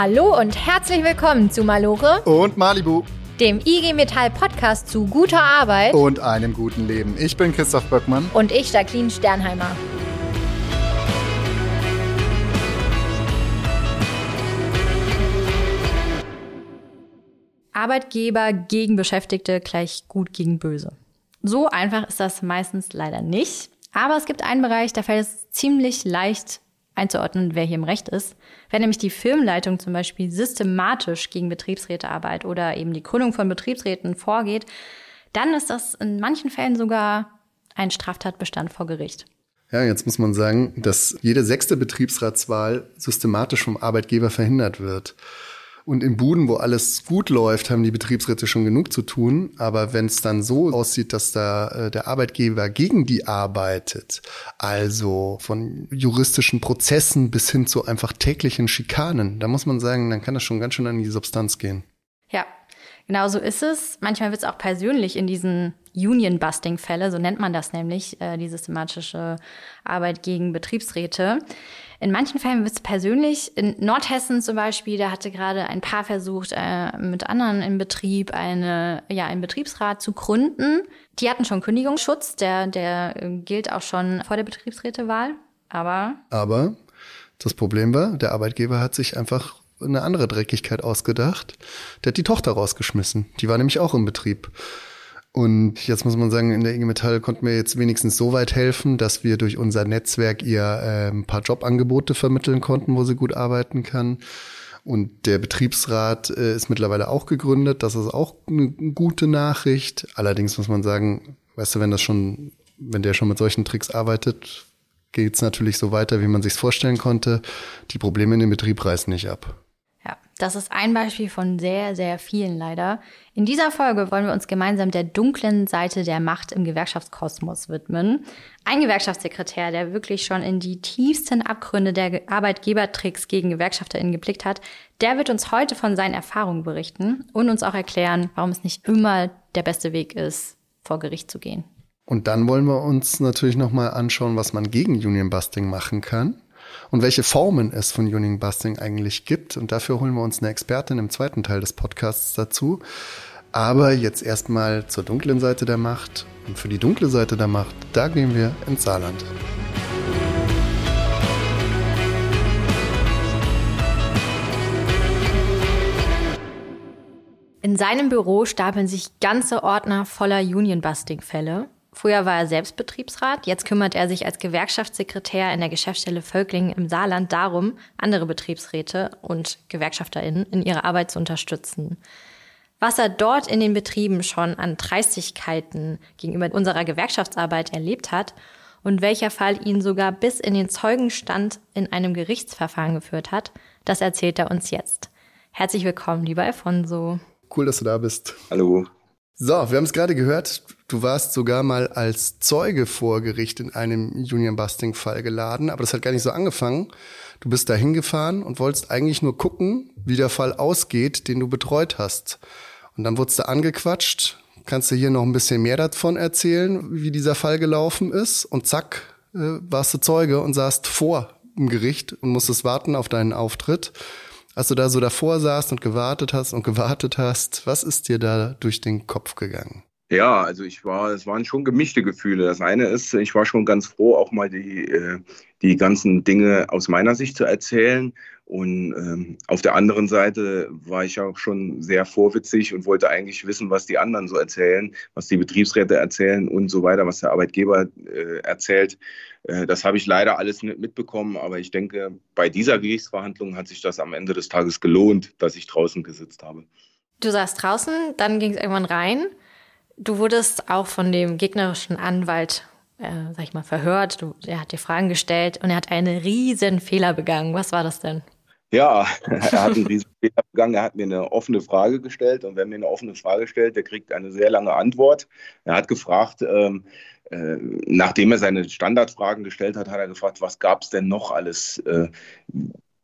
Hallo und herzlich willkommen zu Malore und Malibu, dem IG Metall Podcast zu guter Arbeit und einem guten Leben. Ich bin Christoph Böckmann und ich Jacqueline Sternheimer. Arbeitgeber gegen Beschäftigte gleich gut gegen böse. So einfach ist das meistens leider nicht. Aber es gibt einen Bereich, da fällt es ziemlich leicht einzuordnen, wer hier im Recht ist. Wenn nämlich die Firmenleitung zum Beispiel systematisch gegen Betriebsrätearbeit oder eben die Gründung von Betriebsräten vorgeht, dann ist das in manchen Fällen sogar ein Straftatbestand vor Gericht. Ja, jetzt muss man sagen, dass jede sechste Betriebsratswahl systematisch vom Arbeitgeber verhindert wird. Und in Buden, wo alles gut läuft, haben die Betriebsräte schon genug zu tun. Aber wenn es dann so aussieht, dass da äh, der Arbeitgeber gegen die arbeitet, also von juristischen Prozessen bis hin zu einfach täglichen Schikanen, da muss man sagen, dann kann das schon ganz schön an die Substanz gehen. Ja, genau so ist es. Manchmal wird es auch persönlich in diesen Union-Busting-Fälle, so nennt man das nämlich, äh, die systematische Arbeit gegen Betriebsräte. In manchen Fällen wird es persönlich. In Nordhessen zum Beispiel, da hatte gerade ein Paar versucht, äh, mit anderen im Betrieb eine, ja, einen Betriebsrat zu gründen. Die hatten schon Kündigungsschutz, der, der äh, gilt auch schon vor der Betriebsrätewahl. Aber. Aber das Problem war, der Arbeitgeber hat sich einfach eine andere Dreckigkeit ausgedacht. Der hat die Tochter rausgeschmissen. Die war nämlich auch im Betrieb. Und jetzt muss man sagen, in der IG Metall konnten wir jetzt wenigstens so weit helfen, dass wir durch unser Netzwerk ihr äh, ein paar Jobangebote vermitteln konnten, wo sie gut arbeiten kann. Und der Betriebsrat äh, ist mittlerweile auch gegründet. Das ist auch eine gute Nachricht. Allerdings muss man sagen, weißt du, wenn das schon, wenn der schon mit solchen Tricks arbeitet, geht es natürlich so weiter, wie man sich vorstellen konnte. Die Probleme in dem Betrieb reißen nicht ab. Das ist ein Beispiel von sehr, sehr vielen leider. In dieser Folge wollen wir uns gemeinsam der dunklen Seite der Macht im Gewerkschaftskosmos widmen. Ein Gewerkschaftssekretär, der wirklich schon in die tiefsten Abgründe der Arbeitgebertricks gegen GewerkschafterInnen geblickt hat, der wird uns heute von seinen Erfahrungen berichten und uns auch erklären, warum es nicht immer der beste Weg ist, vor Gericht zu gehen. Und dann wollen wir uns natürlich nochmal anschauen, was man gegen Union Busting machen kann und welche Formen es von Union Busting eigentlich gibt. Und dafür holen wir uns eine Expertin im zweiten Teil des Podcasts dazu. Aber jetzt erstmal zur dunklen Seite der Macht. Und für die dunkle Seite der Macht, da gehen wir ins Saarland. In seinem Büro stapeln sich ganze Ordner voller Union-Busting-Fälle. Früher war er selbst Betriebsrat, jetzt kümmert er sich als Gewerkschaftssekretär in der Geschäftsstelle Völkling im Saarland darum, andere Betriebsräte und GewerkschafterInnen in ihrer Arbeit zu unterstützen. Was er dort in den Betrieben schon an Dreistigkeiten gegenüber unserer Gewerkschaftsarbeit erlebt hat und welcher Fall ihn sogar bis in den Zeugenstand in einem Gerichtsverfahren geführt hat, das erzählt er uns jetzt. Herzlich willkommen, lieber Alfonso. Cool, dass du da bist. Hallo. So, wir haben es gerade gehört. Du warst sogar mal als Zeuge vor Gericht in einem Union-Busting-Fall geladen, aber das hat gar nicht so angefangen. Du bist da hingefahren und wolltest eigentlich nur gucken, wie der Fall ausgeht, den du betreut hast. Und dann wurdest du angequatscht. Kannst du hier noch ein bisschen mehr davon erzählen, wie dieser Fall gelaufen ist? Und zack, äh, warst du Zeuge und saßt vor im Gericht und musstest warten auf deinen Auftritt als du da so davor saßt und gewartet hast und gewartet hast, was ist dir da durch den Kopf gegangen? Ja, also ich war, es waren schon gemischte Gefühle. Das eine ist, ich war schon ganz froh, auch mal die, äh, die ganzen Dinge aus meiner Sicht zu erzählen. Und ähm, auf der anderen Seite war ich auch schon sehr vorwitzig und wollte eigentlich wissen, was die anderen so erzählen, was die Betriebsräte erzählen und so weiter, was der Arbeitgeber äh, erzählt. Äh, das habe ich leider alles nicht mitbekommen, aber ich denke, bei dieser Gerichtsverhandlung hat sich das am Ende des Tages gelohnt, dass ich draußen gesitzt habe. Du saßt draußen, dann ging es irgendwann rein. Du wurdest auch von dem gegnerischen Anwalt äh, sag ich mal, verhört. Du, er hat dir Fragen gestellt und er hat einen riesen Fehler begangen. Was war das denn? Ja, er hat einen riesen Fehler begangen. Er hat mir eine offene Frage gestellt und wer mir eine offene Frage stellt, der kriegt eine sehr lange Antwort. Er hat gefragt, ähm, äh, nachdem er seine Standardfragen gestellt hat, hat er gefragt, was gab es denn noch alles, äh,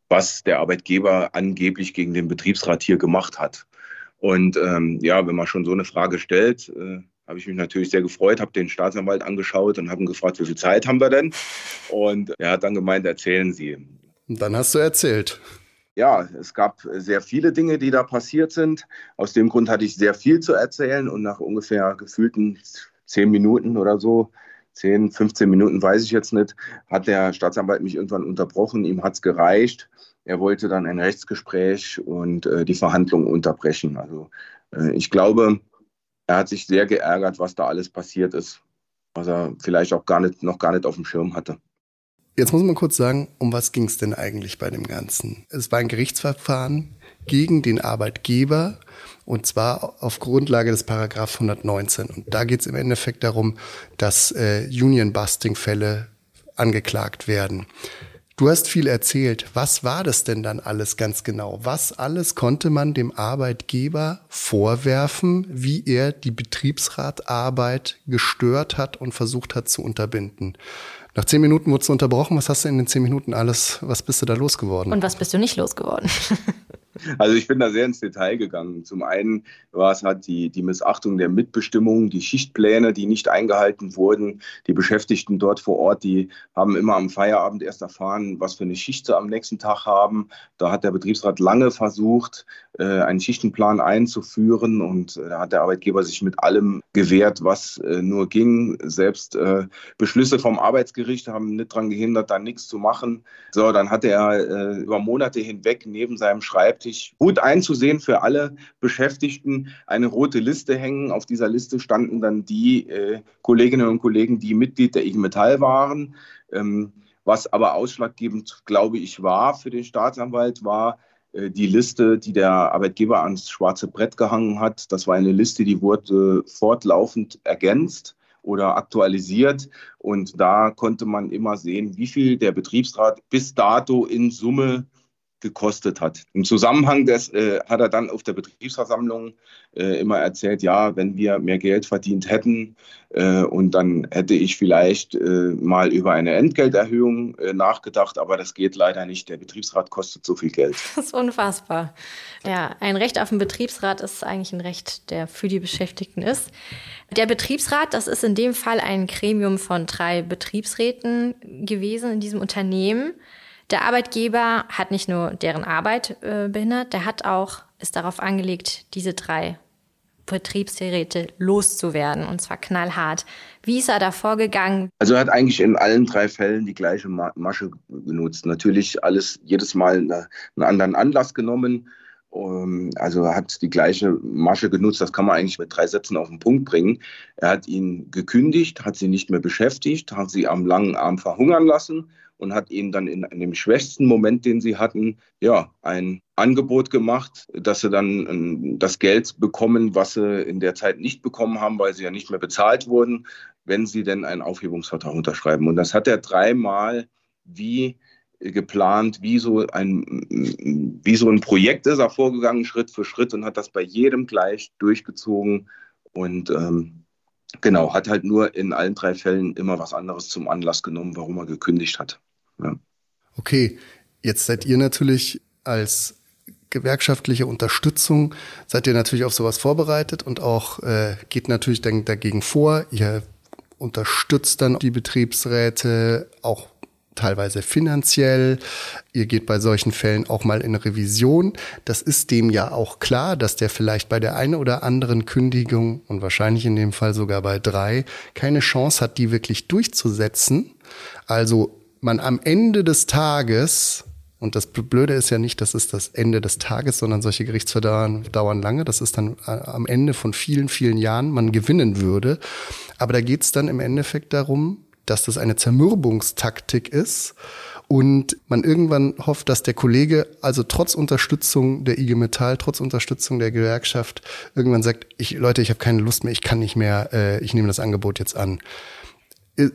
was der Arbeitgeber angeblich gegen den Betriebsrat hier gemacht hat. Und ähm, ja, wenn man schon so eine Frage stellt, äh, habe ich mich natürlich sehr gefreut, habe den Staatsanwalt angeschaut und habe ihn gefragt, wie viel Zeit haben wir denn? Und er hat dann gemeint, erzählen Sie. Und dann hast du erzählt. ja, es gab sehr viele Dinge, die da passiert sind. Aus dem Grund hatte ich sehr viel zu erzählen und nach ungefähr gefühlten zehn Minuten oder so, zehn, 15 Minuten weiß ich jetzt nicht, hat der Staatsanwalt mich irgendwann unterbrochen. Ihm hat es gereicht. Er wollte dann ein Rechtsgespräch und äh, die Verhandlungen unterbrechen. Also äh, ich glaube, er hat sich sehr geärgert, was da alles passiert ist, was er vielleicht auch gar nicht, noch gar nicht auf dem Schirm hatte. Jetzt muss man kurz sagen, um was ging es denn eigentlich bei dem Ganzen? Es war ein Gerichtsverfahren gegen den Arbeitgeber und zwar auf Grundlage des Paragraph 119. Und da geht es im Endeffekt darum, dass äh, Union-Busting-Fälle angeklagt werden. Du hast viel erzählt. Was war das denn dann alles ganz genau? Was alles konnte man dem Arbeitgeber vorwerfen, wie er die Betriebsratarbeit gestört hat und versucht hat zu unterbinden? Nach zehn Minuten wurdest du unterbrochen. Was hast du in den zehn Minuten alles, was bist du da losgeworden? Und was bist du nicht losgeworden? Also ich bin da sehr ins Detail gegangen. Zum einen war es halt die, die Missachtung der Mitbestimmung, die Schichtpläne, die nicht eingehalten wurden. Die Beschäftigten dort vor Ort, die haben immer am Feierabend erst erfahren, was für eine Schicht sie am nächsten Tag haben. Da hat der Betriebsrat lange versucht, äh, einen Schichtenplan einzuführen und äh, da hat der Arbeitgeber sich mit allem gewehrt, was äh, nur ging. Selbst Beschlüsse vom Arbeitsgericht haben nicht daran gehindert, da nichts zu machen. So, dann hat er über Monate hinweg neben seinem Schreibtisch gut einzusehen für alle Beschäftigten eine rote Liste hängen. Auf dieser Liste standen dann die Kolleginnen und Kollegen, die Mitglied der IG Metall waren. Ähm, was aber ausschlaggebend, glaube ich, war für den Staatsanwalt, war, äh, die Liste, die der Arbeitgeber ans schwarze Brett gehangen hat, das war eine Liste, die wurde fortlaufend ergänzt oder aktualisiert. Und da konnte man immer sehen, wie viel der Betriebsrat bis dato in Summe gekostet hat. Im Zusammenhang des äh, hat er dann auf der Betriebsversammlung äh, immer erzählt, ja, wenn wir mehr Geld verdient hätten äh, und dann hätte ich vielleicht äh, mal über eine Entgelterhöhung äh, nachgedacht, aber das geht leider nicht. Der Betriebsrat kostet so viel Geld. Das ist unfassbar. Ja, ein Recht auf den Betriebsrat ist eigentlich ein Recht, der für die Beschäftigten ist. Der Betriebsrat, das ist in dem Fall ein Gremium von drei Betriebsräten gewesen in diesem Unternehmen. Der Arbeitgeber hat nicht nur deren Arbeit äh, behindert, der hat auch, ist darauf angelegt, diese drei Betriebsgeräte loszuwerden und zwar knallhart. Wie ist er da vorgegangen? Also er hat eigentlich in allen drei Fällen die gleiche Masche genutzt. Natürlich alles jedes Mal einen anderen Anlass genommen. Ähm, also er hat die gleiche Masche genutzt, das kann man eigentlich mit drei Sätzen auf den Punkt bringen. Er hat ihn gekündigt, hat sie nicht mehr beschäftigt, hat sie am langen Arm verhungern lassen und hat ihnen dann in, in dem schwächsten Moment, den sie hatten, ja, ein Angebot gemacht, dass sie dann ähm, das Geld bekommen, was sie in der Zeit nicht bekommen haben, weil sie ja nicht mehr bezahlt wurden, wenn sie denn einen Aufhebungsvertrag unterschreiben. Und das hat er dreimal wie geplant, wie so ein, wie so ein Projekt ist er vorgegangen, Schritt für Schritt und hat das bei jedem gleich durchgezogen und ähm, Genau, hat halt nur in allen drei Fällen immer was anderes zum Anlass genommen, warum er gekündigt hat. Ja. Okay, jetzt seid ihr natürlich als gewerkschaftliche Unterstützung, seid ihr natürlich auf sowas vorbereitet und auch äh, geht natürlich dann dagegen vor. Ihr unterstützt dann die Betriebsräte auch teilweise finanziell. Ihr geht bei solchen Fällen auch mal in Revision. Das ist dem ja auch klar, dass der vielleicht bei der einen oder anderen Kündigung und wahrscheinlich in dem Fall sogar bei drei keine Chance hat, die wirklich durchzusetzen. Also man am Ende des Tages und das Blöde ist ja nicht, das ist das Ende des Tages, sondern solche Gerichtsverfahren dauern lange. Das ist dann äh, am Ende von vielen, vielen Jahren man gewinnen würde. Aber da geht es dann im Endeffekt darum, dass das eine Zermürbungstaktik ist und man irgendwann hofft, dass der Kollege also trotz Unterstützung der IG Metall, trotz Unterstützung der Gewerkschaft irgendwann sagt, ich Leute, ich habe keine Lust mehr, ich kann nicht mehr, äh, ich nehme das Angebot jetzt an. Äh,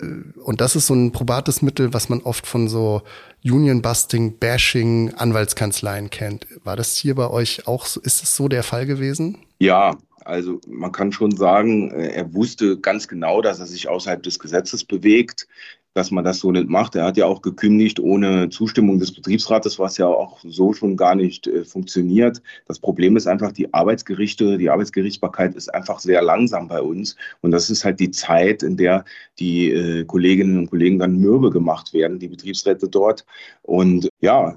und das ist so ein probates Mittel, was man oft von so Union-Busting, Bashing, Anwaltskanzleien kennt. War das hier bei euch auch so? Ist es so der Fall gewesen? Ja, also man kann schon sagen, äh, er wusste ganz genau, dass er sich außerhalb des Gesetzes bewegt. dass man das so nicht macht. Er hat ja auch gekündigt ohne Zustimmung des Betriebsrates, was ja auch so schon gar nicht äh, funktioniert. Das Problem ist einfach, die Arbeitsgerichte, die Arbeitsgerichtsbarkeit ist einfach sehr langsam bei uns. Und das ist halt die Zeit, in der die äh, Kolleginnen und Kollegen dann mürbe gemacht werden, die Betriebsräte dort. Und ja, äh,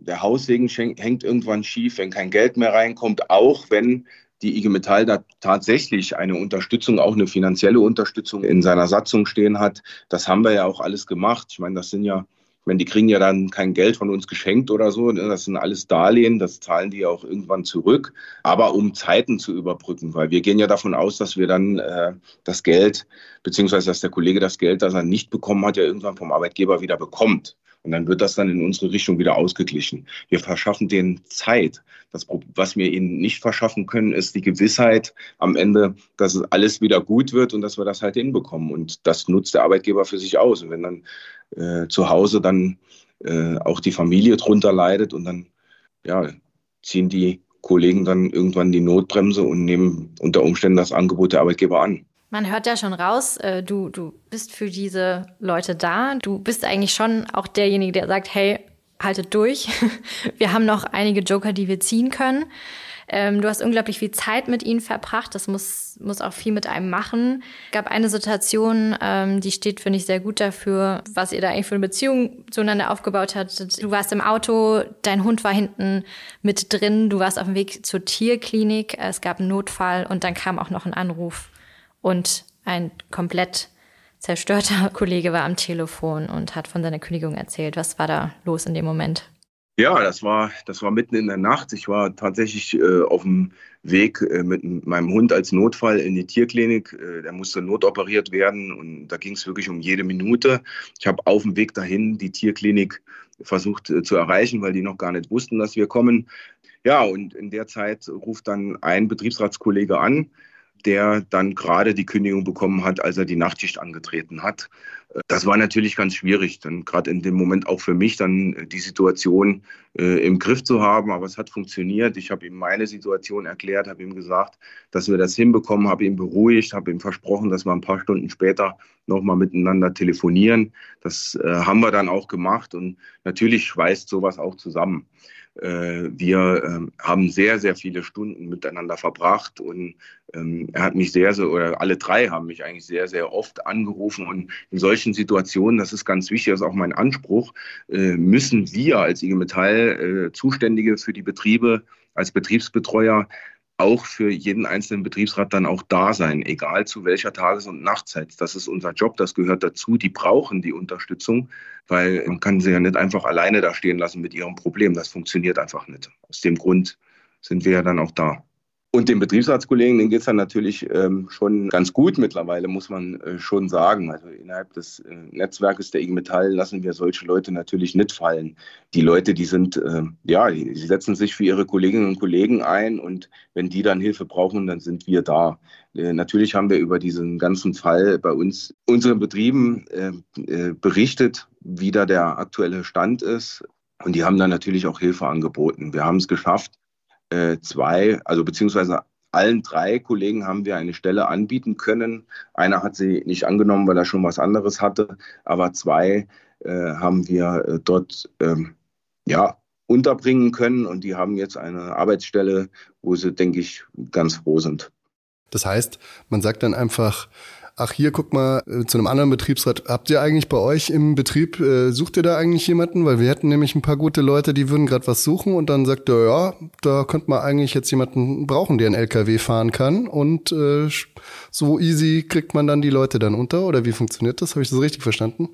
der Haussegen hängt irgendwann schief, wenn kein Geld mehr reinkommt, auch wenn die IG Metall da tatsächlich eine Unterstützung, auch eine finanzielle Unterstützung in seiner Satzung stehen hat. Das haben wir ja auch alles gemacht. Ich meine, das sind ja, ich meine, die kriegen ja dann kein Geld von uns geschenkt oder so. Ne? Das sind alles Darlehen, das zahlen die ja auch irgendwann zurück. Aber um Zeiten zu überbrücken, weil wir gehen ja davon aus, dass wir dann äh, das Geld, beziehungsweise dass der Kollege das Geld, das er nicht bekommen hat, ja irgendwann vom Arbeitgeber wieder bekommt. Und dann wird das dann in unsere Richtung wieder ausgeglichen. Wir verschaffen denen Zeit. Das, was wir ihnen nicht verschaffen können, ist die Gewissheit am Ende, dass es alles wieder gut wird und dass wir das halt hinbekommen. Und das nutzt der Arbeitgeber für sich aus. Und wenn dann äh, zu Hause dann äh, auch die Familie drunter leidet und dann ja, ziehen die Kollegen dann irgendwann die Notbremse und nehmen unter Umständen das Angebot der Arbeitgeber an. Man hört ja schon raus, äh, du, du bist für diese Leute da. Du bist eigentlich schon auch derjenige, der sagt, hey, haltet durch. Wir haben noch einige Joker, die wir ziehen können. Ähm, du hast unglaublich viel Zeit mit ihnen verbracht. Das muss, muss auch viel mit einem machen. Es gab eine Situation, ähm, die steht, finde ich, sehr gut dafür, was ihr da eigentlich für eine Beziehung zueinander aufgebaut habt. Du warst im Auto, dein Hund war hinten mit drin, du warst auf dem Weg zur Tierklinik, es gab einen Notfall und dann kam auch noch ein Anruf und ein komplett zerstörter Kollege war am Telefon und hat von seiner Kündigung erzählt. Was war da los in dem Moment? Ja, das war, das war mitten in der Nacht. Ich war tatsächlich äh, auf dem Weg äh, mit meinem Hund als Notfall in die Tierklinik. Äh, der musste notoperiert werden und da ging es wirklich um jede Minute. Ich habe auf dem Weg dahin die Tierklinik versucht äh, zu erreichen, weil die noch gar nicht wussten, dass wir kommen. Ja, und in der Zeit ruft dann ein Betriebsratskollege an der dann gerade die Kündigung bekommen hat, als er die Nachtschicht angetreten hat. Das war natürlich ganz schwierig, dann gerade in dem Moment auch für mich dann die Situation äh, im Griff zu haben. Aber es hat funktioniert. Ich habe ihm meine Situation erklärt, habe ihm gesagt, dass wir das hinbekommen, habe ihn beruhigt, habe ihm versprochen, dass wir ein paar Stunden später nochmal miteinander telefonieren. Das äh, haben wir dann auch gemacht und natürlich schweißt sowas auch zusammen. Äh, wir ähm, haben sehr, sehr viele Stunden miteinander verbracht und ähm, er hat mich sehr, sehr, oder alle drei haben mich eigentlich sehr, sehr oft angerufen und in solchen Situationen, das ist ganz wichtig, das ist auch mein Anspruch, äh, müssen wir als IG Metall äh, Zuständige für die Betriebe als Betriebsbetreuer auch für jeden einzelnen Betriebsrat dann auch da sein, egal zu welcher Tages- und Nachtzeit. Das ist unser Job, das gehört dazu. Die brauchen die Unterstützung, weil man kann sie ja nicht einfach alleine da stehen lassen mit ihrem Problem. Das funktioniert einfach nicht. Aus dem Grund sind wir ja dann auch da. Und den Betriebsratskollegen, denen geht es dann natürlich ähm, schon ganz gut mittlerweile, muss man äh, schon sagen. Also innerhalb des äh, Netzwerkes der IG Metall lassen wir solche Leute natürlich nicht fallen. Die Leute, die sind, äh, ja, die, die, setzen sich für ihre Kolleginnen und Kollegen ein und wenn die dann Hilfe brauchen, dann sind wir da. Äh, natürlich haben wir über diesen ganzen Fall bei uns, unseren Betrieben äh, äh, berichtet, wie da der aktuelle Stand ist. Und die haben dann natürlich auch Hilfe angeboten. Wir haben es geschafft, äh, zwei, also beziehungsweise allen drei Kollegen haben wir eine Stelle anbieten können. Einer hat sie nicht angenommen, weil er schon was anderes hatte, aber zwei äh, haben wir äh, dort ähm, ja, unterbringen können und die haben jetzt eine Arbeitsstelle, wo sie, denke ich, ganz froh sind. Das heißt, man sagt dann einfach, ach hier, guck mal, äh, zu einem anderen Betriebsrat, habt ihr eigentlich bei euch im Betrieb, äh, sucht ihr da eigentlich jemanden? Weil wir hätten nämlich ein paar gute Leute, die würden gerade was suchen und dann sagt er, ja, da könnte man eigentlich jetzt jemanden brauchen, der einen LKW fahren kann und äh, so easy kriegt man dann die Leute dann unter oder wie funktioniert das? Habe ich das richtig verstanden?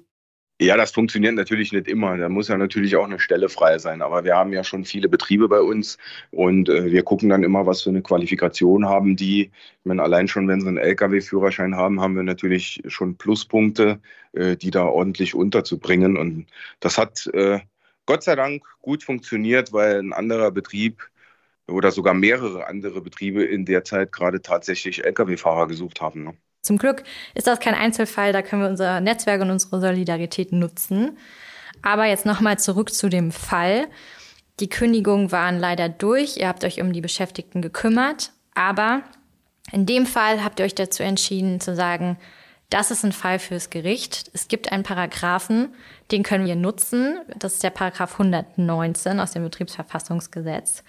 Ja, das funktioniert natürlich nicht immer. Da muss ja natürlich auch eine Stelle frei sein. Aber wir haben ja schon viele Betriebe bei uns und äh, wir gucken dann immer, was für eine Qualifikation haben die. Ich meine, allein schon, wenn sie einen Lkw-Führerschein haben, haben wir natürlich schon Pluspunkte, äh, die da ordentlich unterzubringen. Und das hat äh, Gott sei Dank gut funktioniert, weil ein anderer Betrieb oder sogar mehrere andere Betriebe in der Zeit gerade tatsächlich Lkw-Fahrer gesucht haben. Ne? Zum Glück ist das kein Einzelfall, da können wir unser Netzwerk und unsere Solidarität nutzen. Aber jetzt nochmal zurück zu dem Fall. Die Kündigungen waren leider durch, ihr habt euch um die Beschäftigten gekümmert, aber in dem Fall habt ihr euch dazu entschieden zu sagen, Das ist ein Fall fürs Gericht. Es gibt einen Paragraphen, den können wir nutzen. Das ist der Paragraph 119 aus dem Betriebsverfassungsgesetz.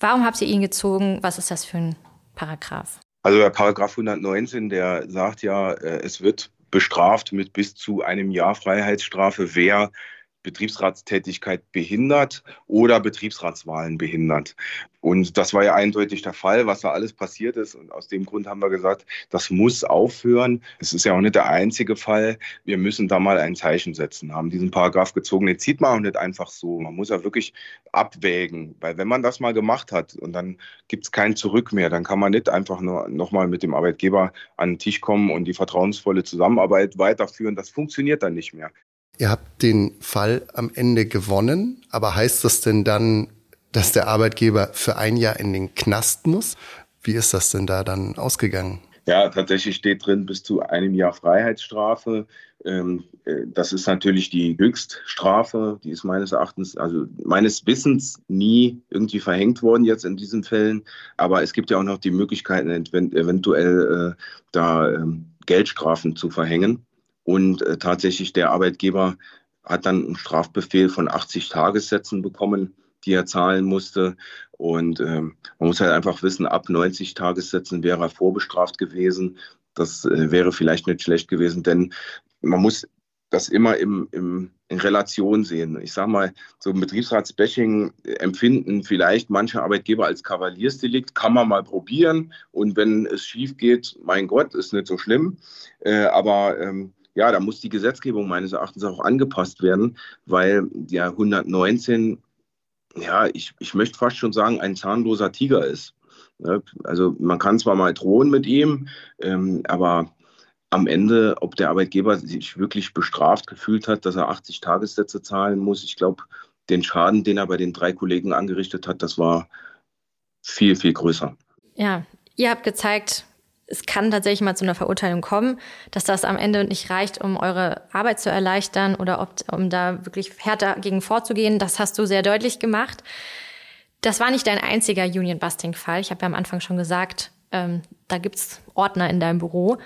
Warum habt ihr ihn gezogen? Was ist das für ein Paragraph? Also der Paragraph 119, der sagt ja, äh, es wird bestraft mit bis zu einem Jahr Freiheitsstrafe, wer Betriebsratstätigkeit behindert oder Betriebsratswahlen behindert. Und das war ja eindeutig der Fall, was da alles passiert ist. Und aus dem Grund haben wir gesagt, das muss aufhören. Es ist ja auch nicht der einzige Fall. Wir müssen da mal ein Zeichen setzen, haben diesen Paragraph gezogen. Den zieht man auch nicht einfach so. Man muss ja wirklich abwägen. Weil wenn man das mal gemacht hat und dann gibt es kein Zurück mehr, dann kann man nicht einfach nur nochmal mit dem Arbeitgeber an den Tisch kommen und die vertrauensvolle Zusammenarbeit weiterführen. Das funktioniert dann nicht mehr. Ihr habt den Fall am Ende gewonnen, aber heißt das denn dann, dass der Arbeitgeber für ein Jahr in den Knast muss? Wie ist das denn da dann ausgegangen? Ja, tatsächlich steht drin bis zu einem Jahr Freiheitsstrafe. Ähm, äh, das ist natürlich die Höchststrafe. Die ist meines Erachtens, also meines Wissens nie irgendwie verhängt worden jetzt in diesen Fällen. Aber es gibt ja auch noch die Möglichkeiten, eventuell äh, da ähm, Geldstrafen zu verhängen. Und äh, tatsächlich der Arbeitgeber hat dann einen Strafbefehl von 80 Tagessätzen bekommen, die er zahlen musste. Und ähm, man muss halt einfach wissen, ab 90 Tagessätzen wäre er vorbestraft gewesen. Das äh, wäre vielleicht nicht schlecht gewesen, denn man muss das immer im, im, in Relation sehen. Ich sage mal, so ein Betriebsratsbashing empfinden vielleicht manche Arbeitgeber als Kavaliersdelikt, kann man mal probieren. Und wenn es schief geht, mein Gott, ist nicht so schlimm. Äh, aber ähm, ja, da muss die Gesetzgebung meines Erachtens auch angepasst werden, weil der 119, ja, ich, ich möchte fast schon sagen, ein zahnloser Tiger ist. Also man kann zwar mal drohen mit ihm, ähm, aber am Ende, ob der Arbeitgeber sich wirklich bestraft gefühlt hat, dass er 80 Tagessätze zahlen muss, ich glaube, den Schaden, den er bei den drei Kollegen angerichtet hat, das war viel, viel größer. Ja, ihr habt gezeigt, es kann tatsächlich mal zu einer Verurteilung kommen, dass das am Ende nicht reicht, um eure Arbeit zu erleichtern oder ob, um da wirklich härter gegen vorzugehen. Das hast du sehr deutlich gemacht. Das war nicht dein einziger Union-Busting-Fall. Ich habe ja am Anfang schon gesagt, ähm, da gibt's Ordner in deinem Büro.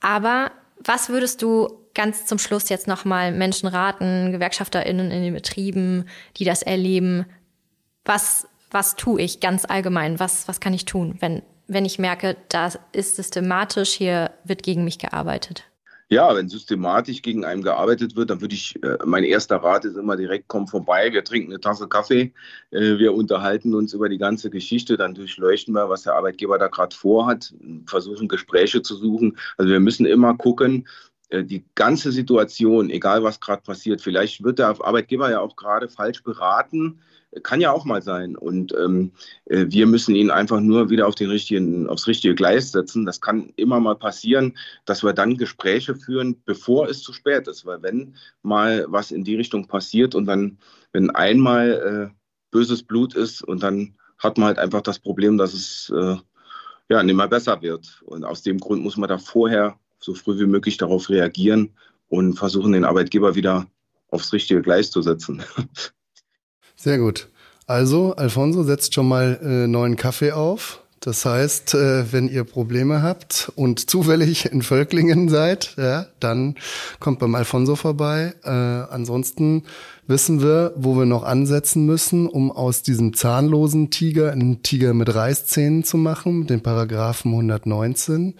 Aber was würdest du ganz zum Schluss jetzt nochmal Menschen raten, GewerkschafterInnen in den Betrieben, die das erleben? Was, was tue ich ganz allgemein? Was, was kann ich tun, wenn wenn ich merke, da ist systematisch, hier wird gegen mich gearbeitet? Ja, wenn systematisch gegen einen gearbeitet wird, dann würde ich, äh, mein erster Rat ist immer direkt, komm vorbei, wir trinken eine Tasse Kaffee, äh, wir unterhalten uns über die ganze Geschichte, dann durchleuchten wir, was der Arbeitgeber da gerade vorhat, versuchen Gespräche zu suchen. Also wir müssen immer gucken, äh, die ganze Situation, egal was gerade passiert, vielleicht wird der Arbeitgeber ja auch gerade falsch beraten, kann ja auch mal sein. Und ähm, äh, wir müssen ihn einfach nur wieder auf den richtigen, aufs richtige Gleis setzen. Das kann immer mal passieren, dass wir dann Gespräche führen, bevor es zu spät ist. Weil wenn mal was in die Richtung passiert und dann, wenn einmal äh, böses Blut ist und dann hat man halt einfach das Problem, dass es äh, ja nicht mehr besser wird. Und aus dem Grund muss man da vorher so früh wie möglich darauf reagieren und versuchen, den Arbeitgeber wieder aufs richtige Gleis zu setzen. Sehr gut. Also, Alfonso setzt schon mal äh, neuen Kaffee auf. Das heißt, äh, wenn ihr Probleme habt und zufällig in Völklingen seid, ja, dann kommt beim Alfonso vorbei. Äh, ansonsten wissen wir, wo wir noch ansetzen müssen, um aus diesem zahnlosen Tiger einen Tiger mit Reißzähnen zu machen, den Paragraphen 119.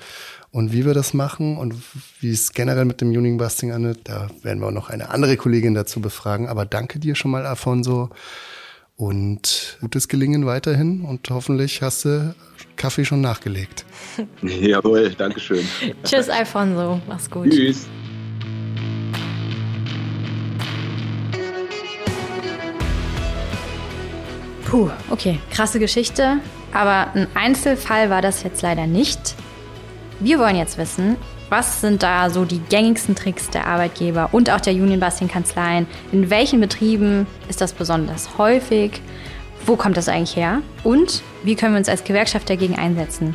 Und wie wir das machen und wie es generell mit dem Union Busting anhört, da werden wir auch noch eine andere Kollegin dazu befragen. Aber danke dir schon mal, Afonso. Und gutes Gelingen weiterhin und hoffentlich hast du Kaffee schon nachgelegt. Jawohl, danke schön. Tschüss, Alfonso. Mach's gut. Tschüss. Puh, okay, krasse Geschichte. Aber ein Einzelfall war das jetzt leider nicht. Wir wollen jetzt wissen, was sind da so die gängigsten Tricks der Arbeitgeber und auch der Union-Busting-Kanzleien? In welchen Betrieben ist das besonders häufig? Wo kommt das eigentlich her? Und wie können wir uns als Gewerkschaft dagegen einsetzen?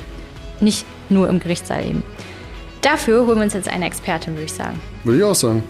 Nicht nur im Gerichtssaal eben. Dafür holen wir uns jetzt eine Expertin, würde ich sagen. Würde ich auch sagen.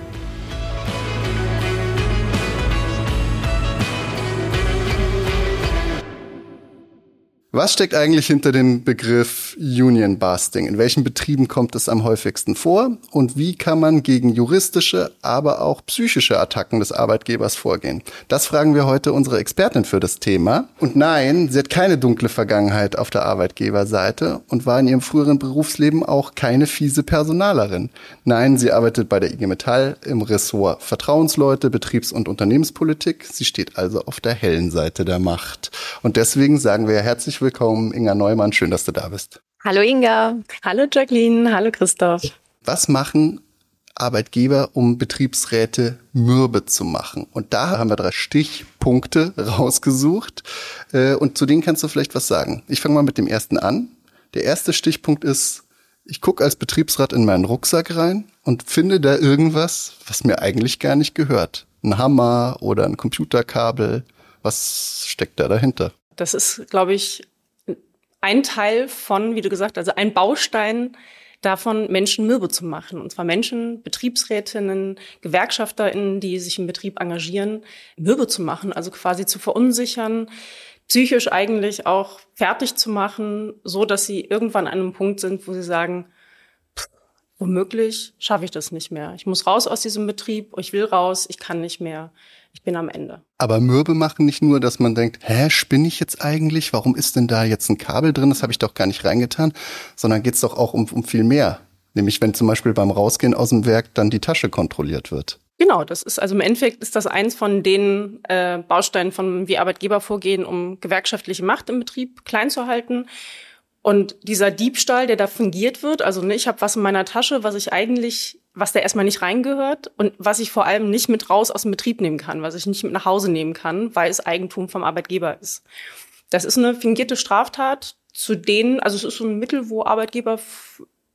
Was steckt eigentlich hinter dem Begriff Union Busting. In welchen Betrieben kommt es am häufigsten vor? Und wie kann man gegen juristische, aber auch psychische Attacken des Arbeitgebers vorgehen? Das fragen wir heute unsere Expertin für das Thema. Und nein, sie hat keine dunkle Vergangenheit auf der Arbeitgeberseite und war in ihrem früheren Berufsleben auch keine fiese Personalerin. Nein, sie arbeitet bei der IG Metall im Ressort Vertrauensleute, Betriebs- und Unternehmenspolitik. Sie steht also auf der hellen Seite der Macht. Und deswegen sagen wir herzlich willkommen, Inga Neumann. Schön, dass du da bist. Hallo Inga. Hallo Jacqueline. Hallo Christoph. Was machen Arbeitgeber, um Betriebsräte mürbe zu machen? Und da haben wir drei Stichpunkte rausgesucht. Äh, und zu denen kannst du vielleicht was sagen. Ich fange mal mit dem ersten an. Der erste Stichpunkt ist, ich gucke als Betriebsrat in meinen Rucksack rein und finde da irgendwas, was mir eigentlich gar nicht gehört. Ein Hammer oder ein Computerkabel. Was steckt da dahinter? Das ist, glaube ich, ein Teil von, wie du gesagt, also ein Baustein davon, Menschen mürbe zu machen. Und zwar Menschen, Betriebsrätinnen, GewerkschafterInnen, die sich im Betrieb engagieren, mürbe zu machen, also quasi zu verunsichern, psychisch eigentlich auch fertig zu machen, so dass sie irgendwann an einem Punkt sind, wo sie sagen, pff, womöglich schaffe ich das nicht mehr. Ich muss raus aus diesem Betrieb, ich will raus, ich kann nicht mehr ich bin am Ende. Aber mürbe machen nicht nur, dass man denkt, hä, spinne ich jetzt eigentlich? Warum ist denn da jetzt ein Kabel drin? Das habe ich doch gar nicht reingetan. Sondern geht es doch auch um, um viel mehr. Nämlich wenn zum Beispiel beim Rausgehen aus dem Werk dann die Tasche kontrolliert wird. Genau, das ist also im Endeffekt ist das eins von den äh, Bausteinen von wie Arbeitgeber vorgehen, um gewerkschaftliche Macht im Betrieb klein zu halten. Und dieser Diebstahl, der da fungiert wird, also ne, ich habe was in meiner Tasche, was ich eigentlich was da erstmal nicht reingehört und was ich vor allem nicht mit raus aus dem Betrieb nehmen kann, was ich nicht mit nach Hause nehmen kann, weil es Eigentum vom Arbeitgeber ist. Das ist eine fingierte Straftat, zu denen, also es ist so ein Mittel, wo Arbeitgeber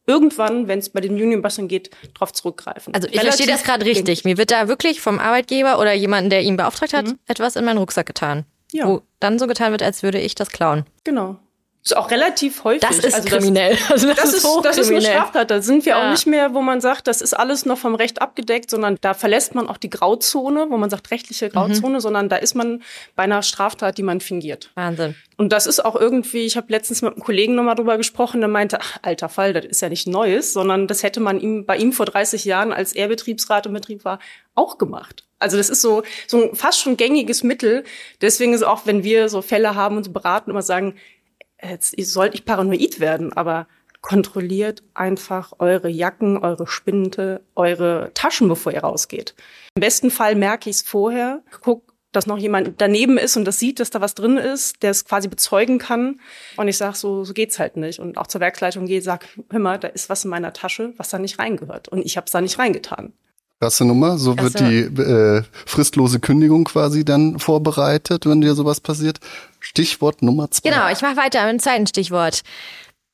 irgendwann, wenn es bei den Unionbustern geht, drauf zurückgreifen. Also ich Relativ verstehe das gerade richtig. Mir wird da wirklich vom Arbeitgeber oder jemanden, der ihn beauftragt hat, mhm. etwas in meinen Rucksack getan. Ja. Wo dann so getan wird, als würde ich das klauen. Genau. Ist auch relativ häufig. Das ist also kriminell. Das, also das, das, ist, das ist eine Straftat. Da sind wir ja. auch nicht mehr, wo man sagt, das ist alles noch vom Recht abgedeckt, sondern da verlässt man auch die Grauzone, wo man sagt rechtliche Grauzone, mhm. sondern da ist man bei einer Straftat, die man fingiert. Wahnsinn. Und das ist auch irgendwie, ich habe letztens mit einem Kollegen nochmal drüber gesprochen, der meinte, ach, alter Fall, das ist ja nicht Neues, sondern das hätte man ihm bei ihm vor 30 Jahren, als er Betriebsrat im Betrieb war, auch gemacht. Also das ist so, so ein fast schon gängiges Mittel. Deswegen ist auch, wenn wir so Fälle haben und beraten, immer sagen, jetzt sollte ich paranoid werden, aber kontrolliert einfach eure Jacken, eure Spinde, eure Taschen, bevor ihr rausgeht. Im besten Fall merke ich es vorher, guck, dass noch jemand daneben ist und das sieht, dass da was drin ist, der es quasi bezeugen kann. Und ich sage, so, so geht's halt nicht. Und auch zur Werksleitung gehe, sag, hör mal, da ist was in meiner Tasche, was da nicht reingehört. Und ich habe es da nicht reingetan. Krasse Nummer. So wird die äh, fristlose Kündigung quasi dann vorbereitet, wenn dir sowas passiert. Stichwort Nummer zwei. Genau, ich mache weiter mit dem zweiten Stichwort.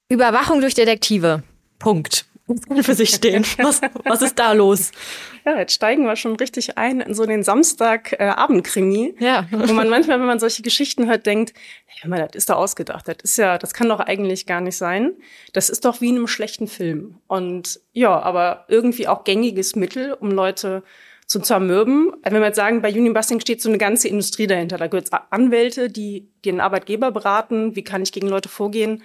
Überwachung durch Detektive. Punkt. Das kann für sich stehen. Was, was ist da los? Ja, jetzt steigen wir schon richtig ein in so den Samstag-Abendkrimi. Äh, ja. Wo man manchmal, wenn man solche Geschichten hört, denkt, ja, man, das ist doch ausgedacht. Das ist ja, das kann doch eigentlich gar nicht sein. Das ist doch wie in einem schlechten Film. Und ja, aber irgendwie auch gängiges Mittel, um Leute zu zermürben. Wenn wir jetzt sagen, bei Union Busting steht so eine ganze Industrie dahinter. Da gehört Anwälte, die den Arbeitgeber beraten, wie kann ich gegen Leute vorgehen.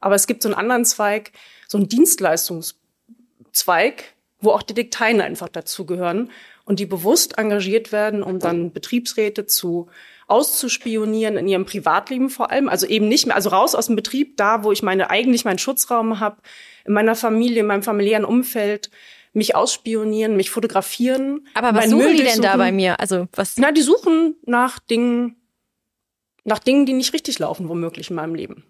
Aber es gibt so einen anderen Zweig, so einen Dienstleistungszweig, wo auch Detekteien einfach dazugehören und die bewusst engagiert werden, um dann Betriebsräte zu auszuspionieren in ihrem Privatleben vor allem. Also eben nicht mehr, also raus aus dem Betrieb, da, wo ich meine eigentlich meinen Schutzraum habe, in meiner Familie, in meinem familiären Umfeld, mich ausspionieren, mich fotografieren. Aber was suchen Müll die denn da bei mir? Also was? Na, die suchen nach Dingen, nach Dingen, die nicht richtig laufen, womöglich in meinem Leben.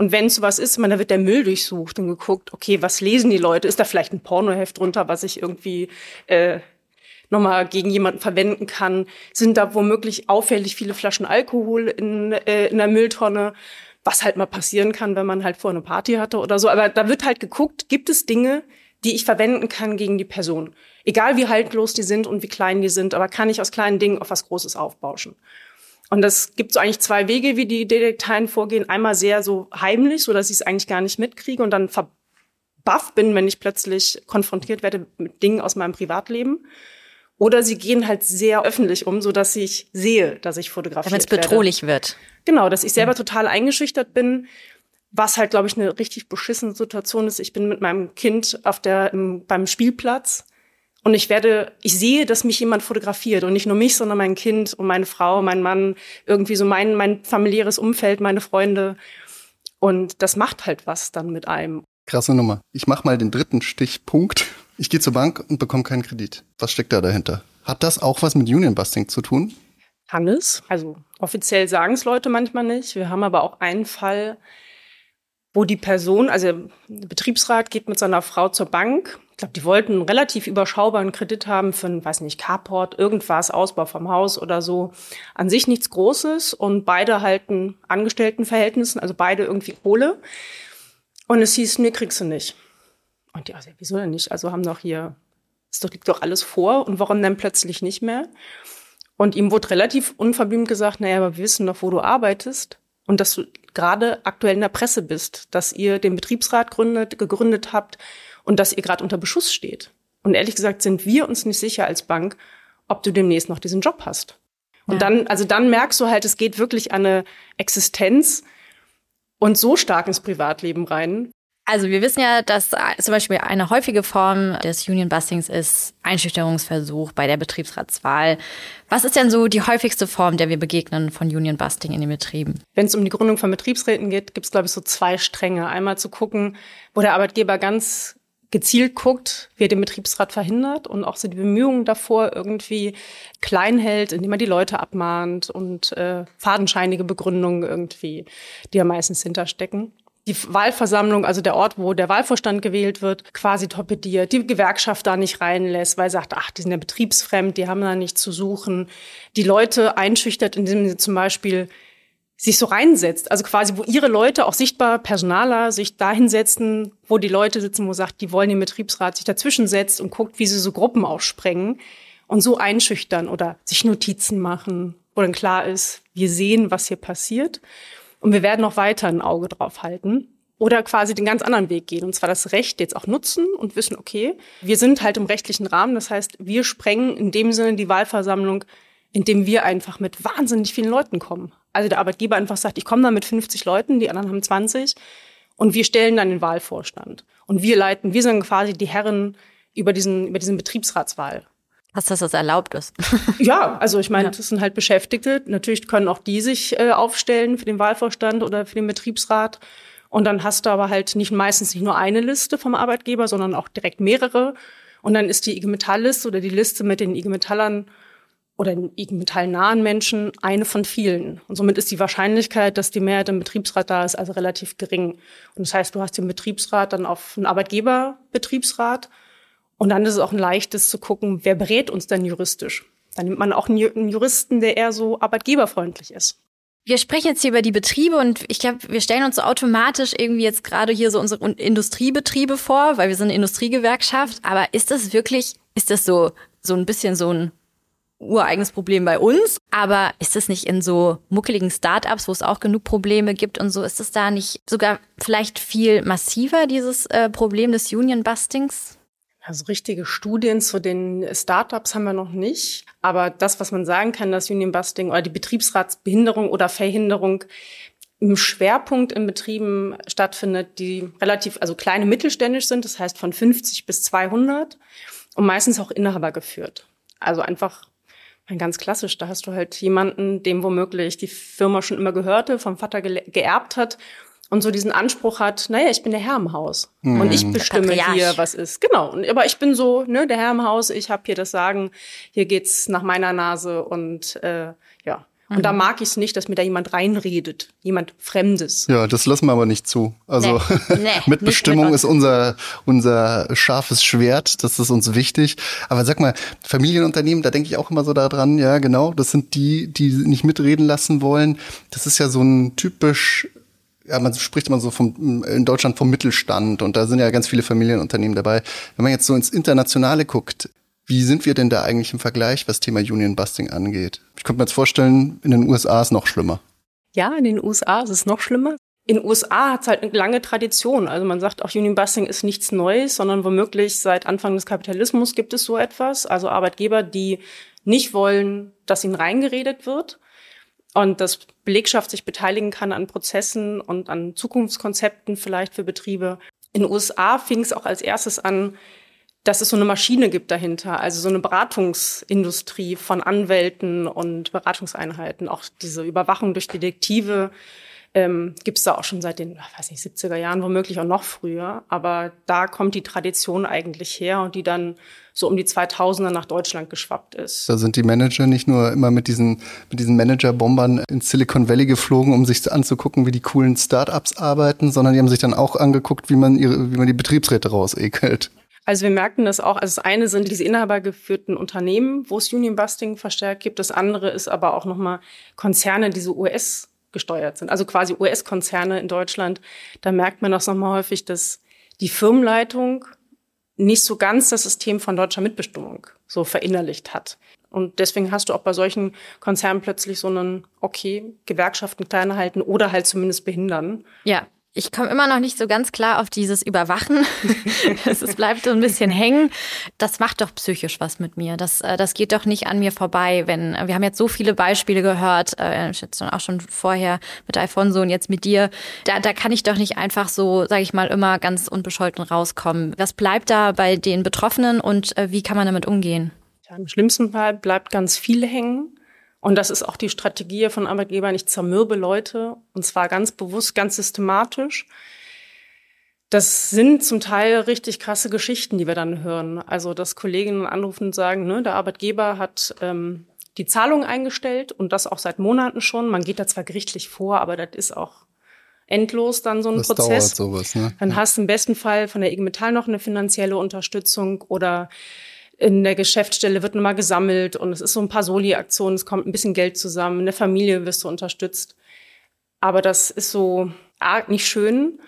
Und wenn es was ist, man, da wird der Müll durchsucht und geguckt, okay, was lesen die Leute? Ist da vielleicht ein Pornoheft drunter, was ich irgendwie äh, nochmal gegen jemanden verwenden kann? Sind da womöglich auffällig viele Flaschen Alkohol in, äh, in der Mülltonne? Was halt mal passieren kann, wenn man halt vor eine Party hatte oder so. Aber da wird halt geguckt, gibt es Dinge, die ich verwenden kann gegen die Person. Egal wie haltlos die sind und wie klein die sind, aber kann ich aus kleinen Dingen auf was Großes aufbauschen. Und das gibt so eigentlich zwei Wege, wie die Detekteien vorgehen. Einmal sehr so heimlich, so dass ich es eigentlich gar nicht mitkriege und dann verbufft bin, wenn ich plötzlich konfrontiert werde mit Dingen aus meinem Privatleben. Oder sie gehen halt sehr öffentlich um, so dass ich sehe, dass ich fotografiert Damit es bedrohlich wird. Genau, dass ich selber total eingeschüchtert bin Was halt, glaube ich, eine richtig beschissene Situation ist. Ich bin mit meinem Kind auf der, im, beim Spielplatz und ich werde, ich sehe, dass mich jemand fotografiert und nicht nur mich, sondern mein Kind und meine Frau, mein Mann, irgendwie so mein, mein familiäres Umfeld, meine Freunde. Und das macht halt was dann mit einem. Krasse Nummer. Ich mache mal den dritten Stichpunkt. Ich gehe zur Bank und bekomme keinen Kredit. Was steckt da dahinter? Hat das auch was mit Unionbusting zu tun? Hannes, also offiziell sagen es Leute manchmal nicht. Wir haben aber auch einen Fall, wo die Person, also der Betriebsrat geht mit seiner Frau zur Bank. Ich glaube, die wollten einen relativ überschaubaren Kredit haben für einen, weiß nicht, Carport, irgendwas, Ausbau vom Haus oder so. An sich nichts Großes und beide halten Angestelltenverhältnissen, also beide irgendwie Kohle. Und es hieß, nee, kriegst du nicht. Und die, also, wieso denn nicht? Also haben doch hier, es liegt doch alles vor und warum dann plötzlich nicht mehr? Und ihm wurde relativ unverblümt gesagt, naja, aber wir wissen doch, wo du arbeitest und dass du gerade aktuell in der Presse bist, dass ihr den Betriebsrat gründet, gegründet habt und dass ihr gerade unter Beschuss steht. Und ehrlich gesagt sind wir uns nicht sicher als Bank, ob du demnächst noch diesen Job hast. Und ja. dann, also dann merkst du halt, es geht wirklich an eine Existenz und so stark ins Privatleben rein, also wir wissen ja, dass zum Beispiel eine häufige Form des Union-Bustings ist Einschüchterungsversuch bei der Betriebsratswahl. Was ist denn so die häufigste Form, der wir begegnen von Union-Busting in den Betrieben? Wenn es um die Gründung von Betriebsräten geht, gibt es, glaube ich, so zwei Stränge. Einmal zu gucken, wo der Arbeitgeber ganz gezielt guckt, wie er den Betriebsrat verhindert und auch so die Bemühungen davor irgendwie klein hält, indem er die Leute abmahnt und äh, fadenscheinige Begründungen irgendwie, die ja meistens hinterstecken die Wahlversammlung, also der Ort, wo der Wahlvorstand gewählt wird, quasi torpediert, die Gewerkschaft da nicht reinlässt, weil sagt, ach, die sind ja betriebsfremd, die haben da nichts zu suchen, die Leute einschüchtert, indem sie zum Beispiel sich so reinsetzt, also quasi, wo ihre Leute, auch sichtbar Personaler, sich dahinsetzen, wo die Leute sitzen, wo sagt, die wollen den Betriebsrat, sich dazwischen setzt und guckt, wie sie so Gruppen aussprengen und so einschüchtern oder sich Notizen machen, wo dann klar ist, wir sehen, was hier passiert. Und wir werden noch weiter ein Auge drauf halten oder quasi den ganz anderen Weg gehen. Und zwar das Recht jetzt auch nutzen und wissen, okay, wir sind halt im rechtlichen Rahmen. Das heißt, wir sprengen in dem Sinne die Wahlversammlung, indem wir einfach mit wahnsinnig vielen Leuten kommen. Also der Arbeitgeber einfach sagt, ich komme da mit 50 Leuten, die anderen haben 20 und wir stellen dann den Wahlvorstand. Und wir leiten, wir sind quasi die Herren über diesen, über diesen Betriebsratswahl. Was dass das erlaubt ist. ja, also ich meine, ja. das sind halt Beschäftigte. Natürlich können auch die sich äh, aufstellen für den Wahlvorstand oder für den Betriebsrat. Und dann hast du aber halt nicht meistens nicht nur eine Liste vom Arbeitgeber, sondern auch direkt mehrere. Und dann ist die IG Metall-Liste oder die Liste mit den IG Metallern oder den IG Metall nahen Menschen eine von vielen. Und somit ist die Wahrscheinlichkeit, dass die Mehrheit im Betriebsrat da ist, also relativ gering. Und das heißt, du hast den Betriebsrat dann auf einen Arbeitgeberbetriebsrat und dann ist es auch ein leichtes zu gucken, wer berät uns denn juristisch. Dann nimmt man auch einen Juristen, der eher so arbeitgeberfreundlich ist. Wir sprechen jetzt hier über die Betriebe und ich glaube, wir stellen uns so automatisch irgendwie jetzt gerade hier so unsere Industriebetriebe vor, weil wir sind eine Industriegewerkschaft. Aber ist das wirklich, ist das so, so ein bisschen so ein ureigenes Problem bei uns? Aber ist das nicht in so muckeligen Startups, wo es auch genug Probleme gibt und so, ist es da nicht sogar vielleicht viel massiver, dieses äh, Problem des Union-Bustings? Also richtige Studien zu den Startups haben wir noch nicht. Aber das, was man sagen kann, dass Union Busting oder die Betriebsratsbehinderung oder Verhinderung im Schwerpunkt in Betrieben stattfindet, die relativ, also kleine mittelständisch sind, das heißt von 50 bis 200 und meistens auch Inhaber geführt. Also einfach ganz klassisch, da hast du halt jemanden, dem womöglich die Firma schon immer gehörte, vom Vater geerbt hat und so diesen Anspruch hat, naja, ich bin der Herr im Haus mhm. und ich bestimme hier, was ist. Genau, aber ich bin so, ne, der Herr im Haus, ich habe hier das Sagen, hier geht's nach meiner Nase und äh, ja. Und mhm. da mag ich es nicht, dass mir da jemand reinredet, jemand Fremdes. Ja, das lassen wir aber nicht zu. Also nee, nee, Mitbestimmung mit ist unser, unser scharfes Schwert, das ist uns wichtig. Aber sag mal, Familienunternehmen, da denke ich auch immer so daran, ja genau, das sind die, die nicht mitreden lassen wollen. Das ist ja so ein typisch ja, man spricht immer so vom, in Deutschland vom Mittelstand und da sind ja ganz viele Familienunternehmen dabei. Wenn man jetzt so ins Internationale guckt, wie sind wir denn da eigentlich im Vergleich, was Thema Union Busting angeht? Ich könnte mir jetzt vorstellen, in den USA ist es noch schlimmer. Ja, in den USA ist es noch schlimmer. In den USA hat es halt eine lange Tradition. Also man sagt auch, Union Busting ist nichts Neues, sondern womöglich seit Anfang des Kapitalismus gibt es so etwas. Also Arbeitgeber, die nicht wollen, dass ihnen reingeredet wird und dass Belegschaft sich beteiligen kann an Prozessen und an Zukunftskonzepten vielleicht für Betriebe. In den USA fing es auch als erstes an, dass es so eine Maschine gibt dahinter, also so eine Beratungsindustrie von Anwälten und Beratungseinheiten, auch diese Überwachung durch Detektive ähm, gibt es da auch schon seit den, weiß nicht, 70er Jahren, womöglich auch noch früher. Aber da kommt die Tradition eigentlich her und die dann so um die 2000er nach Deutschland geschwappt ist. Da sind die Manager nicht nur immer mit diesen, mit diesen Manager-Bombern ins Silicon Valley geflogen, um sich anzugucken, wie die coolen Startups arbeiten, sondern die haben sich dann auch angeguckt, wie man ihre, wie man die Betriebsräte rausekelt. Also wir merken das auch. Also das eine sind diese inhabergeführten Unternehmen, wo es Union Busting verstärkt gibt. Das andere ist aber auch nochmal Konzerne, diese US gesteuert sind. Also quasi US-Konzerne in Deutschland. Da merkt man das nochmal häufig, dass die Firmenleitung nicht so ganz das System von deutscher Mitbestimmung so verinnerlicht hat. Und deswegen hast du auch bei solchen Konzernen plötzlich so einen, okay, Gewerkschaften klein halten oder halt zumindest behindern. Ja, ich komme immer noch nicht so ganz klar auf dieses Überwachen. Es bleibt so ein bisschen hängen. Das macht doch psychisch was mit mir. Das, äh, das geht doch nicht an mir vorbei, wenn wir haben jetzt so viele Beispiele gehört, äh, jetzt auch schon vorher mit Alfonso und jetzt mit dir. Da, da kann ich doch nicht einfach so, sage ich mal, immer ganz unbescholten rauskommen. Was bleibt da bei den Betroffenen und äh, wie kann man damit umgehen? Ja, Im schlimmsten Fall bleibt ganz viel hängen. Und das ist auch die Strategie von Arbeitgebern. Ich zermürbe Leute und zwar ganz bewusst, ganz systematisch. Das sind zum Teil richtig krasse Geschichten, die wir dann hören. Also, dass Kolleginnen anrufen und sagen, ne, der Arbeitgeber hat ähm, die Zahlung eingestellt und das auch seit Monaten schon. Man geht da zwar gerichtlich vor, aber das ist auch endlos dann so ein das Prozess. Dauert sowas, ne? Dann ja. hast du im besten Fall von der IG Metall noch eine finanzielle Unterstützung oder in der Geschäftsstelle wird nochmal gesammelt und es ist so ein paar Soli-Aktionen, es kommt ein bisschen Geld zusammen, in der Familie wirst du unterstützt. Aber das ist so arg nicht schön.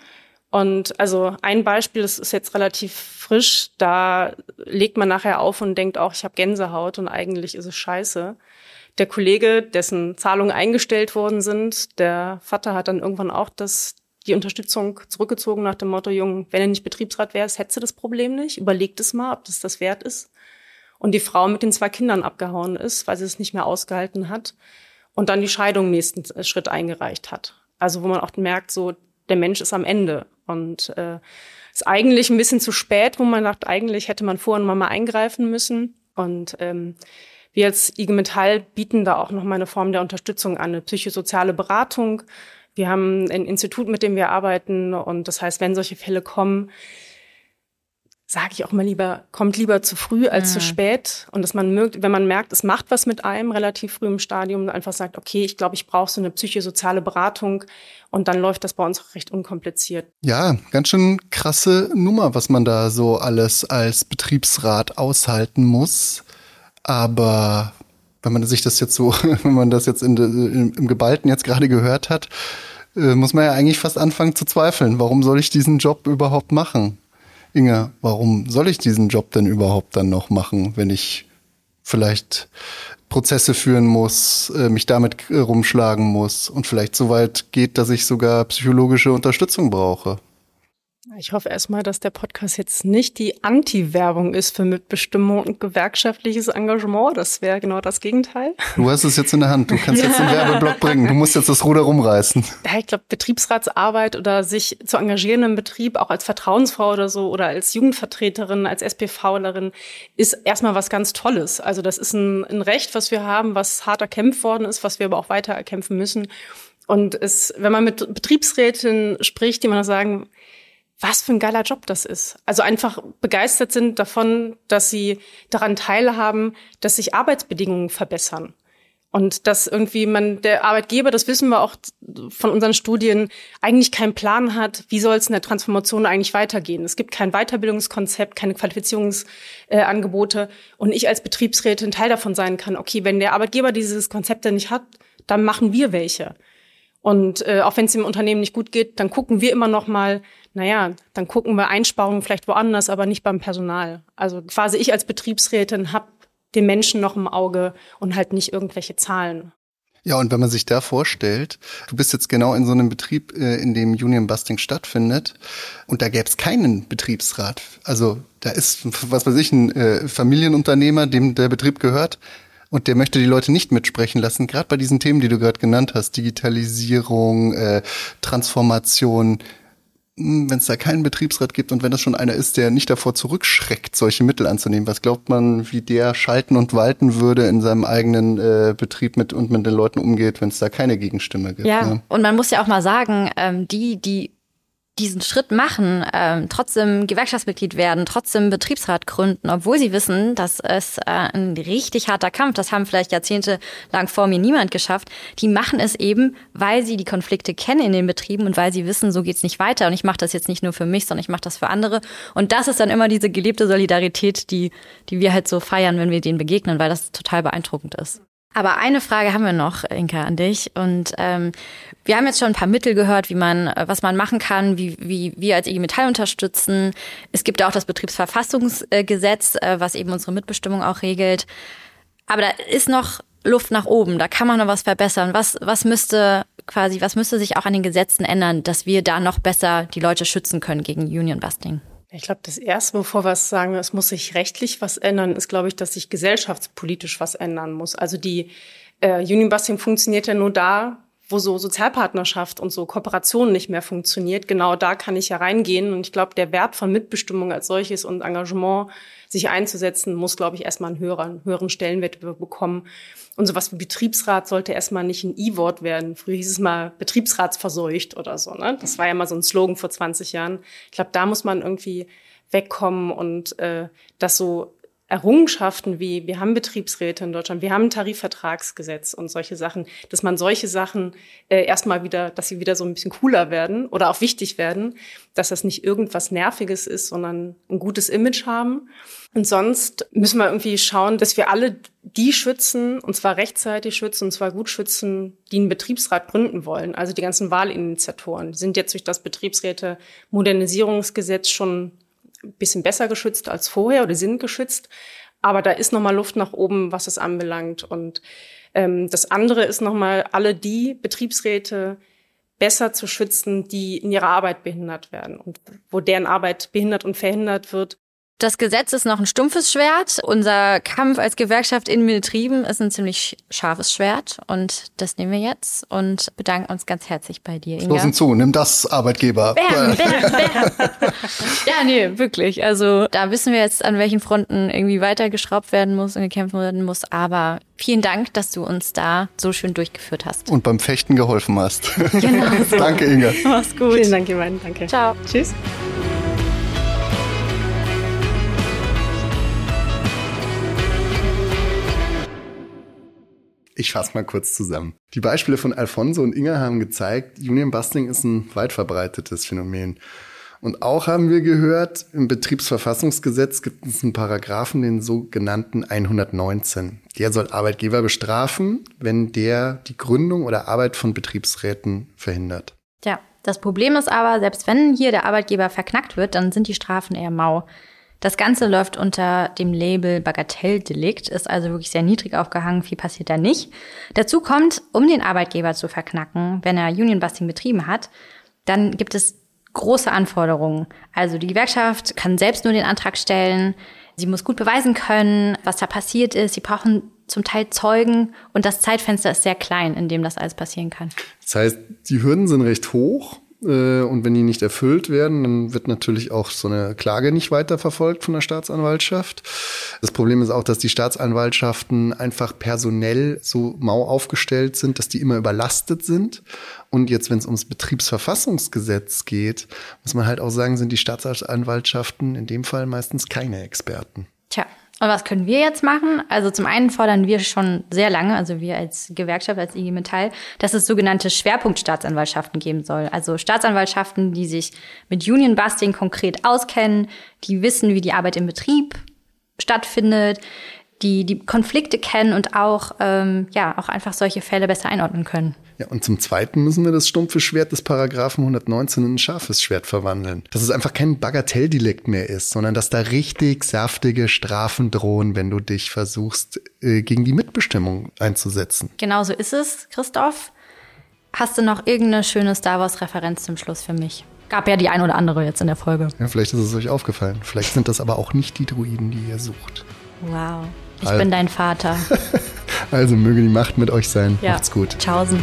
Und also ein Beispiel, das ist jetzt relativ frisch, da legt man nachher auf und denkt auch, ich habe Gänsehaut und eigentlich ist es scheiße. Der Kollege, dessen Zahlungen eingestellt worden sind, der Vater hat dann irgendwann auch das, die Unterstützung zurückgezogen nach dem Motto, Jung, wenn du nicht Betriebsrat wärst, hättest du das Problem nicht. Überleg es mal, ob das das wert ist und die Frau mit den zwei Kindern abgehauen ist, weil sie es nicht mehr ausgehalten hat und dann die Scheidung nächsten Schritt eingereicht hat. Also wo man auch merkt, so der Mensch ist am Ende und äh, ist eigentlich ein bisschen zu spät, wo man sagt, eigentlich hätte man vorher mal eingreifen müssen und ähm, wir als IG Metall bieten da auch noch mal eine Form der Unterstützung an, eine psychosoziale Beratung. Wir haben ein Institut, mit dem wir arbeiten und das heißt, wenn solche Fälle kommen, sage ich auch mal lieber, kommt lieber zu früh als mhm. zu spät. Und dass man mögt, wenn man merkt, es macht was mit einem relativ früh im Stadium, einfach sagt, okay, ich glaube, ich brauche so eine psychosoziale Beratung. Und dann läuft das bei uns recht unkompliziert. Ja, ganz schön krasse Nummer, was man da so alles als Betriebsrat aushalten muss. Aber wenn man sich das jetzt so, wenn man das jetzt in, in, im Geballten jetzt gerade gehört hat, äh, muss man ja eigentlich fast anfangen zu zweifeln. Warum soll ich diesen Job überhaupt machen? Inge, warum soll ich diesen Job denn überhaupt dann noch machen, wenn ich vielleicht Prozesse führen muss, äh, mich damit äh, rumschlagen muss und vielleicht so weit geht, dass ich sogar psychologische Unterstützung brauche? Ich hoffe erstmal, dass der Podcast jetzt nicht die Anti-Werbung ist für Mitbestimmung und gewerkschaftliches Engagement. Das wäre genau das Gegenteil. Du hast es jetzt in der Hand. Du kannst jetzt den Werbeblock bringen. Du musst jetzt das Ruder rumreißen. Ja, ich glaube, Betriebsratsarbeit oder sich zu engagieren im Betrieb, auch als Vertrauensfrau oder so oder als Jugendvertreterin, als SPVlerin, ist erstmal was ganz Tolles. Also das ist ein, ein Recht, was wir haben, was hart erkämpft worden ist, was wir aber auch weiter erkämpfen müssen. Und es, wenn man mit Betriebsräten spricht, die man sagen, was für ein geiler Job das ist. Also einfach begeistert sind davon, dass sie daran teilhaben, dass sich Arbeitsbedingungen verbessern. Und dass irgendwie man, der Arbeitgeber, das wissen wir auch von unseren Studien, eigentlich keinen Plan hat, wie soll es in der Transformation eigentlich weitergehen. Es gibt kein Weiterbildungskonzept, keine Qualifizierungsangebote. Äh, und ich als Betriebsrätin Teil davon sein kann, okay, wenn der Arbeitgeber dieses Konzept nicht hat, dann machen wir welche. Und äh, auch wenn es dem Unternehmen nicht gut geht, dann gucken wir immer noch mal, naja, dann gucken wir Einsparungen vielleicht woanders, aber nicht beim Personal. Also quasi ich als Betriebsrätin habe den Menschen noch im Auge und halt nicht irgendwelche Zahlen. Ja, und wenn man sich da vorstellt, du bist jetzt genau in so einem Betrieb, äh, in dem Union Busting stattfindet, und da gäbe es keinen Betriebsrat. Also da ist, was weiß ich, ein äh, Familienunternehmer, dem der Betrieb gehört, und der möchte die Leute nicht mitsprechen lassen, gerade bei diesen Themen, die du gerade genannt hast, Digitalisierung, äh, Transformation, hm, wenn es da keinen Betriebsrat gibt und wenn das schon einer ist, der nicht davor zurückschreckt, solche Mittel anzunehmen, was glaubt man, wie der schalten und walten würde in seinem eigenen äh, Betrieb mit und mit den Leuten umgeht, wenn es da keine Gegenstimme gibt? Ja, ne? und man muss ja auch mal sagen, ähm, die, die diesen Schritt machen, ähm, trotzdem Gewerkschaftsmitglied werden, trotzdem Betriebsrat gründen, obwohl sie wissen, dass es äh, ein richtig harter Kampf, das haben vielleicht jahrzehntelang vor mir niemand geschafft, die machen es eben, weil sie die Konflikte kennen in den Betrieben und weil sie wissen, so geht's nicht weiter. Und ich mache das jetzt nicht nur für mich, sondern ich mache das für andere. Und das ist dann immer diese gelebte Solidarität, die, die wir halt so feiern, wenn wir denen begegnen, weil das total beeindruckend ist. Aber eine Frage haben wir noch, Inka, an dich. Und ähm, wir haben jetzt schon ein paar Mittel gehört, wie man, äh, was man machen kann, wie, wie wir als IG Metall unterstützen. Es gibt auch das Betriebsverfassungsgesetz, äh, was eben unsere Mitbestimmung auch regelt. Aber da ist noch Luft nach oben. Da kann man noch was verbessern. Was, was müsste quasi, was müsste sich auch an den Gesetzen ändern, dass wir da noch besser die Leute schützen können gegen Union Busting? Ich glaube, das Erste, bevor wir es sagen, es muss sich rechtlich was ändern, ist, glaube ich, dass sich gesellschaftspolitisch was ändern muss. Also die äh, Union Busting funktioniert ja nur da, wo so Sozialpartnerschaft und so Kooperation nicht mehr funktioniert. Genau da kann ich ja reingehen. Und ich glaube, der Wert von Mitbestimmung als solches und Engagement, sich einzusetzen, muss, glaube ich, erstmal einen höheren, höheren Stellenwert bekommen. Und sowas wie Betriebsrat sollte erstmal nicht ein I-Wort werden. Früher hieß es mal betriebsratsverseucht oder so. Ne? Das war ja mal so ein Slogan vor 20 Jahren. Ich glaube, da muss man irgendwie wegkommen und äh, das so Errungenschaften wie, wir haben Betriebsräte in Deutschland, wir haben ein Tarifvertragsgesetz und solche Sachen, dass man solche Sachen äh, erstmal wieder, dass sie wieder so ein bisschen cooler werden oder auch wichtig werden, dass das nicht irgendwas Nerviges ist, sondern ein gutes Image haben. Und sonst müssen wir irgendwie schauen, dass wir alle die schützen, und zwar rechtzeitig schützen, und zwar gut schützen, die einen Betriebsrat gründen wollen. Also die ganzen Wahlinitiatoren. Sind jetzt durch das Betriebsräte-Modernisierungsgesetz schon bisschen besser geschützt als vorher oder sind geschützt. Aber da ist nochmal Luft nach oben, was es anbelangt. Und ähm, das andere ist nochmal, alle die Betriebsräte besser zu schützen, die in ihrer Arbeit behindert werden und wo deren Arbeit behindert und verhindert wird. Das Gesetz ist noch ein stumpfes Schwert. Unser Kampf als Gewerkschaft in Betrieben ist ein ziemlich scharfes Schwert. Und das nehmen wir jetzt und bedanken uns ganz herzlich bei dir, Inga. Los zu, nimm das, Arbeitgeber. Bam, bam, bam. ja, nee, wirklich. Also da wissen wir jetzt, an welchen Fronten irgendwie weitergeschraubt werden muss und gekämpft werden muss. Aber vielen Dank, dass du uns da so schön durchgeführt hast. Und beim Fechten geholfen hast. Genau so. Danke, Inga. Mach's gut. Vielen Dank, Ivan. Danke. Ciao. Tschüss. Ich fasse mal kurz zusammen. Die Beispiele von Alfonso und Inga haben gezeigt, Union Busting ist ein weit verbreitetes Phänomen. Und auch haben wir gehört, im Betriebsverfassungsgesetz gibt es einen Paragraphen, den sogenannten 119. Der soll Arbeitgeber bestrafen, wenn der die Gründung oder Arbeit von Betriebsräten verhindert. Ja, das Problem ist aber, selbst wenn hier der Arbeitgeber verknackt wird, dann sind die Strafen eher mau. Das Ganze läuft unter dem Label Bagatelldelikt, ist also wirklich sehr niedrig aufgehangen, viel passiert da nicht. Dazu kommt, um den Arbeitgeber zu verknacken, wenn er Unionbusting betrieben hat, dann gibt es große Anforderungen. Also die Gewerkschaft kann selbst nur den Antrag stellen, sie muss gut beweisen können, was da passiert ist, sie brauchen zum Teil Zeugen und das Zeitfenster ist sehr klein, in dem das alles passieren kann. Das heißt, die Hürden sind recht hoch und wenn die nicht erfüllt werden, dann wird natürlich auch so eine Klage nicht weiterverfolgt von der Staatsanwaltschaft. Das Problem ist auch, dass die Staatsanwaltschaften einfach personell so mau aufgestellt sind, dass die immer überlastet sind. Und jetzt, wenn es ums Betriebsverfassungsgesetz geht, muss man halt auch sagen, sind die Staatsanwaltschaften in dem Fall meistens keine Experten. Tja, und was können wir jetzt machen? Also zum einen fordern wir schon sehr lange, also wir als Gewerkschaft, als IG Metall, dass es sogenannte Schwerpunktstaatsanwaltschaften geben soll. Also Staatsanwaltschaften, die sich mit Union Busting konkret auskennen, die wissen, wie die Arbeit im Betrieb stattfindet, die die Konflikte kennen und auch, ähm, ja, auch einfach solche Fälle besser einordnen können. Ja, und zum Zweiten müssen wir das stumpfe Schwert des Paragraphen 119 in ein scharfes Schwert verwandeln. Dass es einfach kein Bagatelldelikt mehr ist, sondern dass da richtig saftige Strafen drohen, wenn du dich versuchst, äh, gegen die Mitbestimmung einzusetzen. Genau so ist es, Christoph. Hast du noch irgendeine schöne Star Wars-Referenz zum Schluss für mich? Gab ja die ein oder andere jetzt in der Folge. Ja, vielleicht ist es euch aufgefallen. Vielleicht sind das aber auch nicht die Druiden, die ihr sucht. Wow. Ich Al bin dein Vater. Also möge die Macht mit euch sein. Ja. Macht's gut. Tschaußen.